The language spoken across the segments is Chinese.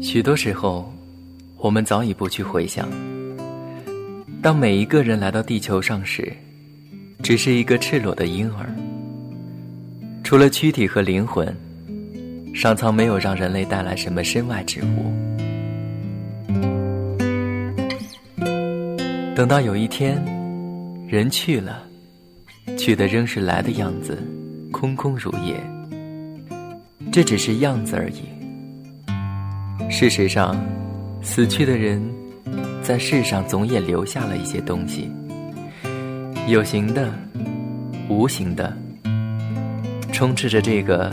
许多时候，我们早已不去回想。当每一个人来到地球上时，只是一个赤裸的婴儿。除了躯体和灵魂，上苍没有让人类带来什么身外之物。等到有一天，人去了，去的仍是来的样子，空空如也。这只是样子而已。事实上，死去的人在世上总也留下了一些东西，有形的，无形的，充斥着这个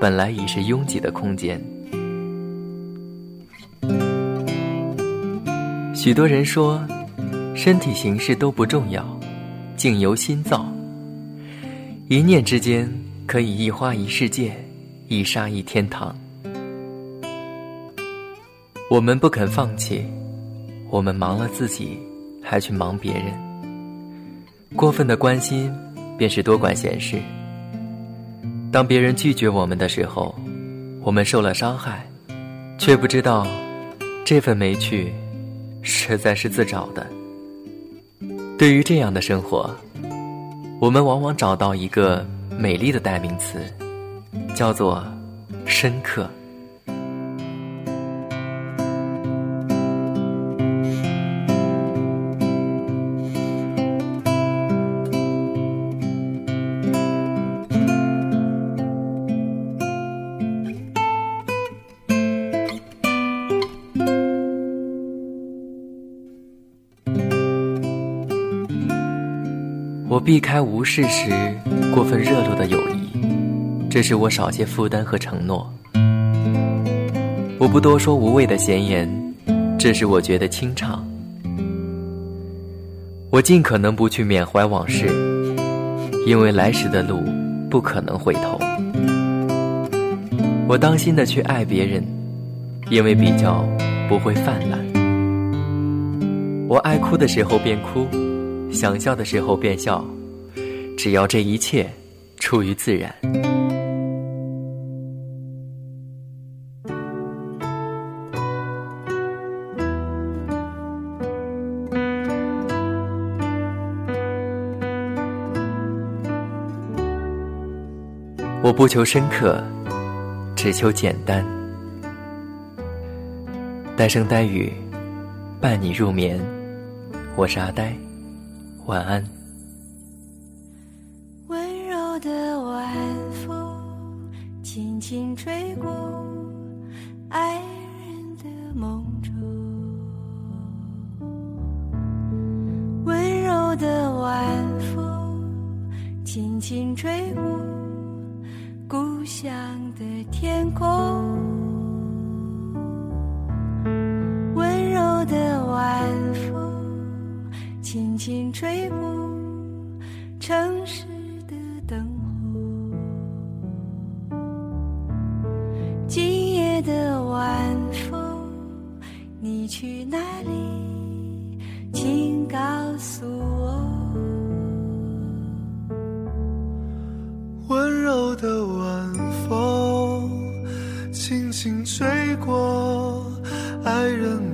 本来已是拥挤的空间。许多人说，身体形式都不重要，境由心造。一念之间，可以一花一世界，一沙一天堂。我们不肯放弃，我们忙了自己，还去忙别人。过分的关心，便是多管闲事。当别人拒绝我们的时候，我们受了伤害，却不知道，这份没趣，实在是自找的。对于这样的生活，我们往往找到一个美丽的代名词，叫做深刻。我避开无事时过分热络的友谊，这使我少些负担和承诺。我不多说无谓的闲言，这使我觉得清畅。我尽可能不去缅怀往事，因为来时的路不可能回头。我当心的去爱别人，因为比较不会泛滥。我爱哭的时候便哭。想笑的时候便笑，只要这一切出于自然。我不求深刻，只求简单。呆声呆语，伴你入眠。我是阿呆。晚安。温柔的晚风轻轻吹过爱人的梦中，温柔的晚风轻轻吹过故乡的天空，轻吹过城市的灯火，今夜的晚风，你去哪里？请告诉我。温柔的晚风，轻轻吹过爱人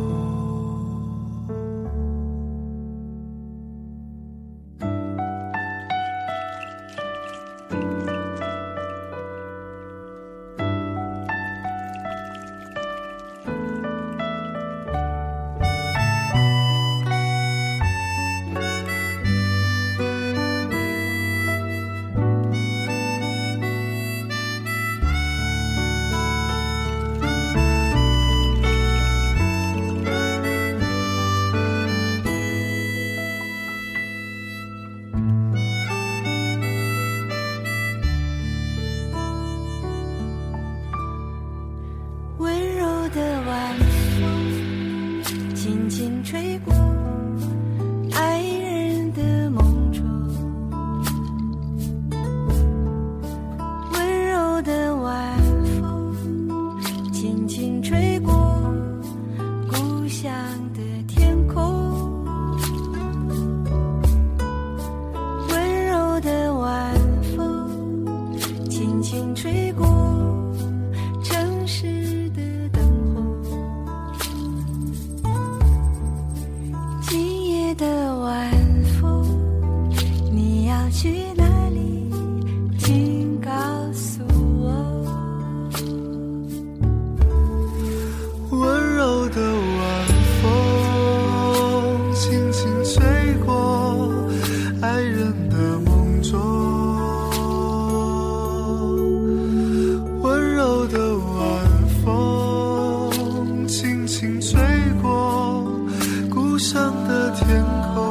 风吹过。天空。